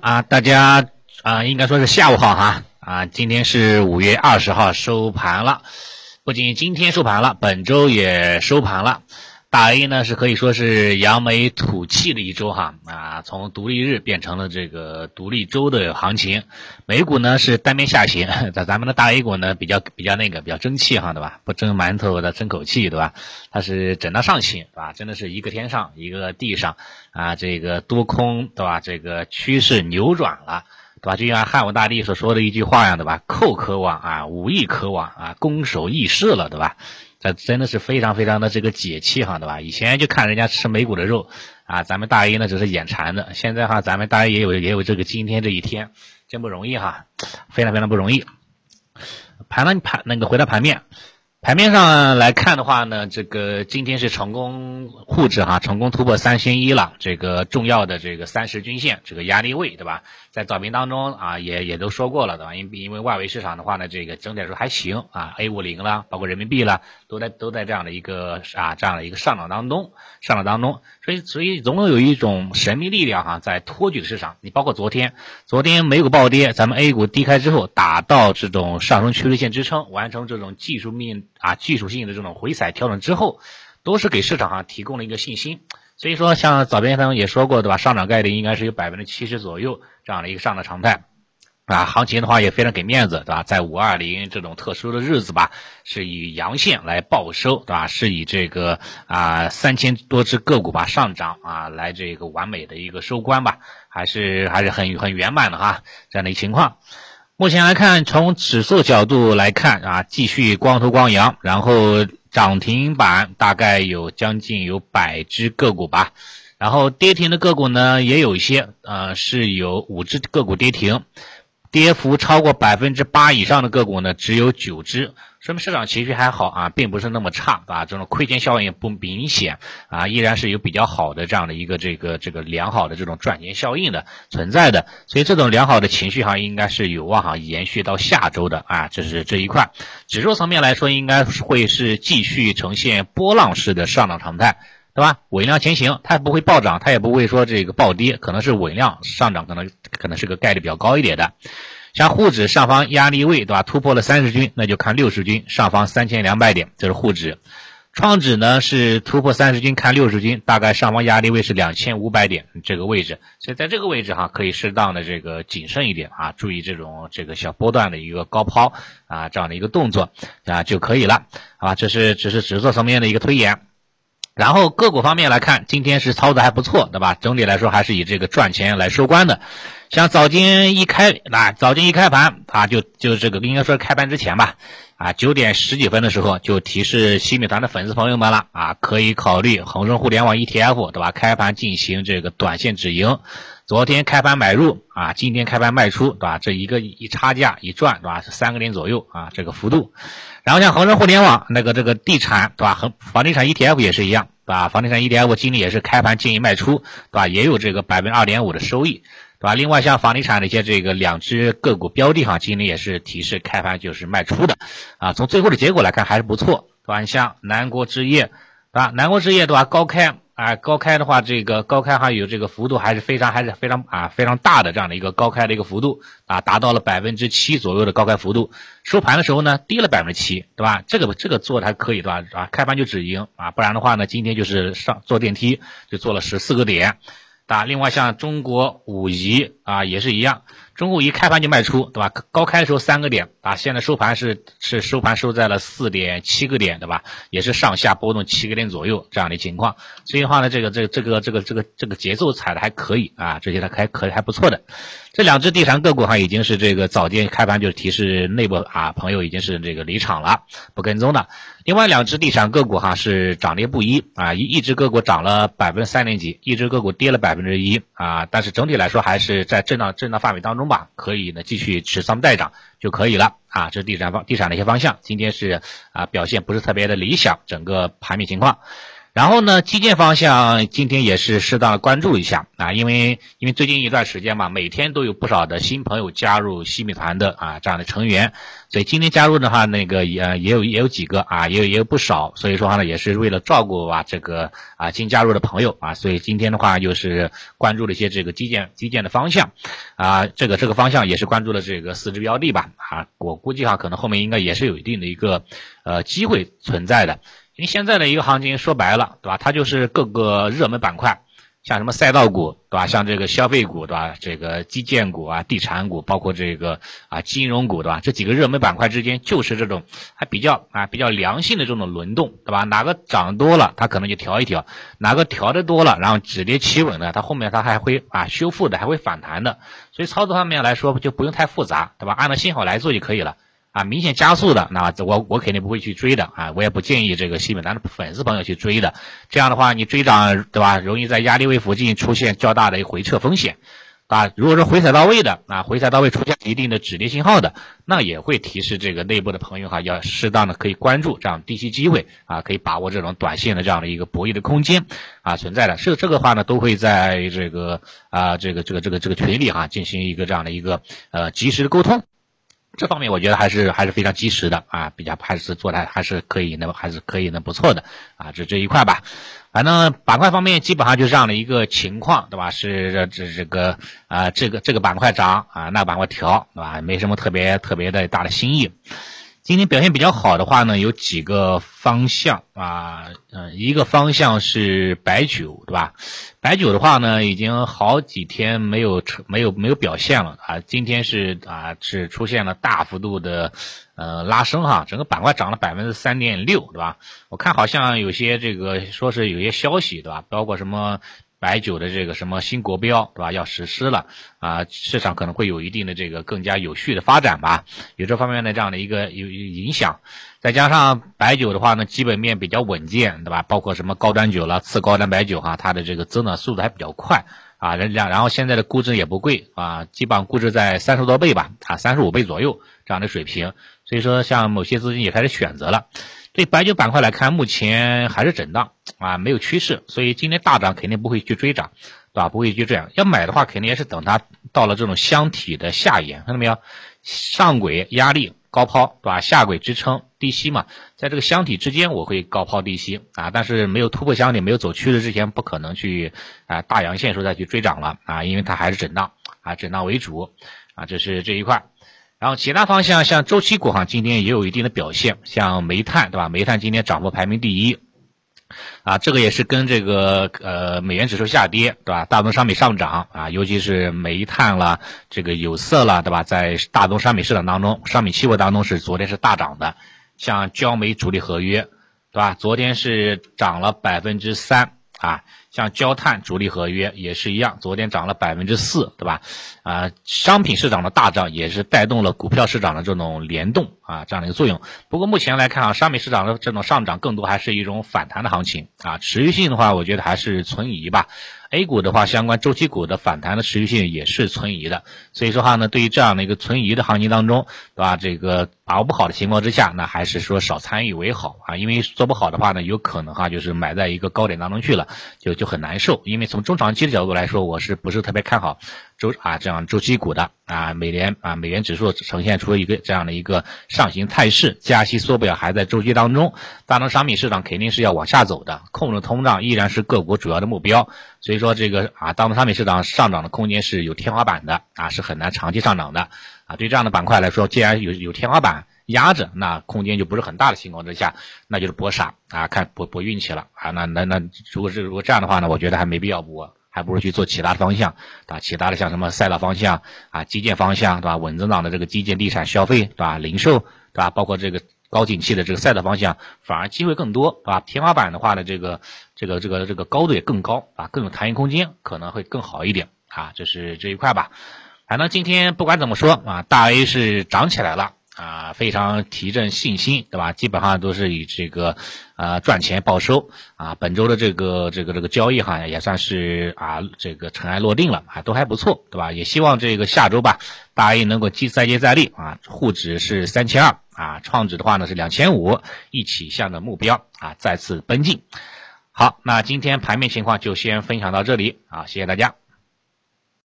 啊，大家啊，应该说是下午好哈啊，今天是五月二十号收盘了，不仅今天收盘了，本周也收盘了。大 A 呢是可以说是扬眉吐气的一周哈啊，从独立日变成了这个独立周的行情，美股呢是单边下行，在咱们的大 A 股呢比较比较那个比较争气哈对吧？不争馒头的争口气对吧？它是整到上行对吧？真的是一个天上一个地上啊，这个多空对吧？这个趋势扭转了对吧？就像汉武大帝所说的一句话一样对吧？寇可往啊，武亦可往啊，攻守易势了对吧？这真的是非常非常的这个解气哈，对吧？以前就看人家吃美股的肉啊，咱们大 A 呢只是眼馋的。现在哈，咱们大 A 也有也有这个今天这一天，真不容易哈，非常非常不容易。盘了盘那个回到盘面。盘面上来看的话呢，这个今天是成功沪指哈，成功突破三千一了，这个重要的这个三十均线这个压力位，对吧？在早评当中啊，也也都说过了，对吧？因因为外围市场的话呢，这个整体来说还行啊，A 五零啦，包括人民币啦，都在都在这样的一个啊这样的一个上涨当中，上涨当中，所以所以总有一种神秘力量哈在托举市场。你包括昨天，昨天美股暴跌，咱们 A 股低开之后打到这种上升趋势线支撑，完成这种技术面。啊，技术性的这种回踩调整之后，都是给市场上提供了一个信心。所以说，像早边方也说过，对吧？上涨概率应该是有百分之七十左右这样的一个上涨常态。啊，行情的话也非常给面子，对吧？在五二零这种特殊的日子吧，是以阳线来报收，对吧？是以这个啊三千多只个股吧上涨啊来这个完美的一个收官吧，还是还是很很圆满的哈，这样的一个情况。目前来看，从指数角度来看啊，继续光头光阳，然后涨停板大概有将近有百只个股吧，然后跌停的个股呢也有一些，呃，是有五只个股跌停。跌幅超过百分之八以上的个股呢，只有九只，说明市场情绪还好啊，并不是那么差啊，这种亏钱效应不明显啊，依然是有比较好的这样的一个这个这个良好的这种赚钱效应的存在的，所以这种良好的情绪哈，应该是有望哈延续到下周的啊，这是这一块。指数层面来说，应该会是继续呈现波浪式的上涨常态。对吧？稳量前行，它也不会暴涨，它也不会说这个暴跌，可能是稳量上涨，可能可能是个概率比较高一点的。像沪指上方压力位，对吧？突破了三十均，那就看六十均上方三千两百点，这是沪指。创指呢是突破三十均，看六十均，大概上方压力位是两千五百点这个位置，所以在这个位置哈，可以适当的这个谨慎一点啊，注意这种这个小波段的一个高抛啊这样的一个动作啊就可以了，好吧？这是只是指数层面的一个推演。然后个股方面来看，今天是操作还不错，对吧？整体来说还是以这个赚钱来收官的。像早间一开，啊，早间一开盘啊，就就这个应该说开盘之前吧，啊，九点十几分的时候就提示新米团的粉丝朋友们了，啊，可以考虑恒生互联网 ETF，对吧？开盘进行这个短线止盈。昨天开盘买入，啊，今天开盘卖出，对吧？这一个一差价一赚，对吧？是三个点左右啊，这个幅度。然后像恒生互联网那个这个地产，对吧？恒房地产 ETF 也是一样，对吧？房地产 ETF 今天也是开盘建议卖出，对吧？也有这个百分之二点五的收益，对吧？另外像房地产的一些这个两只个股标的哈，今天也是提示开盘就是卖出的，啊，从最后的结果来看还是不错，对吧？你像南国置业，对吧？南国置业对吧？高开。啊，高开的话，这个高开哈有这个幅度还是非常还是非常啊非常大的这样的一个高开的一个幅度啊，达到了百分之七左右的高开幅度。收盘的时候呢，跌了百分之七，对吧？这个这个做的还可以，对吧？啊，开盘就止盈啊，不然的话呢，今天就是上坐电梯就做了十四个点。啊，另外像中国武夷啊也是一样，中国武夷开盘就卖出，对吧？高开的时候三个点，啊，现在收盘是是收盘收在了四点七个点，对吧？也是上下波动七个点左右这样的情况。所以的话呢，这个这这个这个这个这个节奏踩的还可以啊，这些还可以还不错的。这两只地产个股哈已经是这个早间开盘就提示内部啊朋友已经是这个离场了，不跟踪的。另外两只地产个股哈是涨跌不一啊，一一只个股涨了百分之三点几，一只个股跌了百分之一啊，但是整体来说还是在震荡震荡范围当中吧，可以呢继续持仓待涨就可以了啊。这是地产方地产的一些方向，今天是啊表现不是特别的理想，整个盘面情况。然后呢，基建方向今天也是适当的关注一下啊，因为因为最近一段时间嘛，每天都有不少的新朋友加入西米团的啊这样的成员，所以今天加入的话，那个也也有也有几个啊，也有也有不少，所以说话呢，也是为了照顾啊这个啊新加入的朋友啊，所以今天的话又是关注了一些这个基建基建的方向。啊，这个这个方向也是关注了这个四只标的吧啊，我估计哈可能后面应该也是有一定的一个呃机会存在的。因为现在的一个行情说白了，对吧？它就是各个热门板块，像什么赛道股，对吧？像这个消费股，对吧？这个基建股啊、地产股，包括这个啊金融股，对吧？这几个热门板块之间就是这种还比较啊比较良性的这种轮动，对吧？哪个涨多了，它可能就调一调；哪个调的多了，然后止跌企稳的，它后面它还会啊修复的，还会反弹的。所以操作方面来说，就不用太复杂，对吧？按照信号来做就可以了。啊，明显加速的，那我我肯定不会去追的啊，我也不建议这个西本单的粉丝朋友去追的。这样的话，你追涨对吧，容易在压力位附近出现较大的回撤风险啊。如果说回踩到位的啊，回踩到位出现一定的止跌信号的，那也会提示这个内部的朋友哈，要适当的可以关注这样低吸机会啊，可以把握这种短线的这样的一个博弈的空间啊存在的。是这个话呢，都会在这个啊这个这个这个这个群里哈进行一个这样的一个呃及时的沟通。这方面我觉得还是还是非常及时的啊，比较还是做的还是可以的，还是可以的不错的啊，这这一块吧。反正板块方面基本上就是这样的一个情况，对吧？是这这这个啊，这个这个板块涨啊，那板块调，对吧？没什么特别特别的大的新意。今天表现比较好的话呢，有几个方向啊，嗯，一个方向是白酒，对吧？白酒的话呢，已经好几天没有没有没有表现了啊，今天是啊是出现了大幅度的呃拉升哈，整个板块涨了百分之三点六，对吧？我看好像有些这个说是有些消息，对吧？包括什么？白酒的这个什么新国标，对吧？要实施了啊，市场可能会有一定的这个更加有序的发展吧，有这方面的这样的一个有影响。再加上白酒的话呢，基本面比较稳健，对吧？包括什么高端酒了、次高端白酒哈，它的这个增长速度还比较快啊。然然后现在的估值也不贵啊，基本上估值在三十多倍吧，啊，三十五倍左右这样的水平。所以说，像某些资金也开始选择了。对白酒板块来看，目前还是震荡啊，没有趋势，所以今天大涨肯定不会去追涨，对吧？不会去这样，要买的话，肯定也是等它到了这种箱体的下沿，看到没有？上轨压力高抛，对吧？下轨支撑低吸嘛，在这个箱体之间，我会高抛低吸啊，但是没有突破箱体、没有走趋势之前，不可能去啊大阳线时候再去追涨了啊，因为它还是震荡啊，震荡为主啊，这是这一块。然后其他方向像周期股哈，今天也有一定的表现，像煤炭对吧？煤炭今天涨幅排名第一，啊，这个也是跟这个呃美元指数下跌对吧？大宗商品上涨啊，尤其是煤炭啦，这个有色啦对吧？在大宗商品市场当中，商品期货当中是昨天是大涨的，像焦煤主力合约对吧？昨天是涨了百分之三啊。像焦炭主力合约也是一样，昨天涨了百分之四，对吧？啊，商品市场的大涨也是带动了股票市场的这种联动啊，这样的一个作用。不过目前来看啊，商品市场的这种上涨更多还是一种反弹的行情啊，持续性的话，我觉得还是存疑吧。A 股的话，相关周期股的反弹的持续性也是存疑的，所以说话呢，对于这样的一个存疑的行情当中，对吧？这个把握不好的情况之下，那还是说少参与为好啊，因为做不好的话呢，有可能哈就是买在一个高点当中去了，就就很难受。因为从中长期的角度来说，我是不是特别看好周啊这样周期股的啊？美联啊美元指数呈现出一个这样的一个上行态势，加息缩表还在周期当中，大宗商品市场肯定是要往下走的，控制通胀依然是各国主要的目标。所以说这个啊，大宗商品市场上涨的空间是有天花板的啊，是很难长期上涨的啊。对这样的板块来说，既然有有天花板压着，那空间就不是很大的情况之下，那就是搏傻啊，看搏搏运气了啊。那那那如果是如果这样的话呢，我觉得还没必要搏，还不如去做其他的方向啊，其他的像什么赛道方向啊、基建方向对吧？稳增长的这个基建、地产、消费对吧？零售对吧？包括这个。高景气的这个赛道方向，反而机会更多，啊，天花板的话呢，这个这个这个这个高度也更高，啊，更有弹性空间，可能会更好一点，啊，这是这一块吧。反正今天不管怎么说，啊，大 A 是涨起来了。啊，非常提振信心，对吧？基本上都是以这个，呃，赚钱报收啊。本周的这个这个这个交易哈，也算是啊，这个尘埃落定了啊，都还不错，对吧？也希望这个下周吧，大 A 能够继再接再厉啊。沪指是三千二啊，创指的话呢是两千五，一起向着目标啊再次奔进。好，那今天盘面情况就先分享到这里啊，谢谢大家。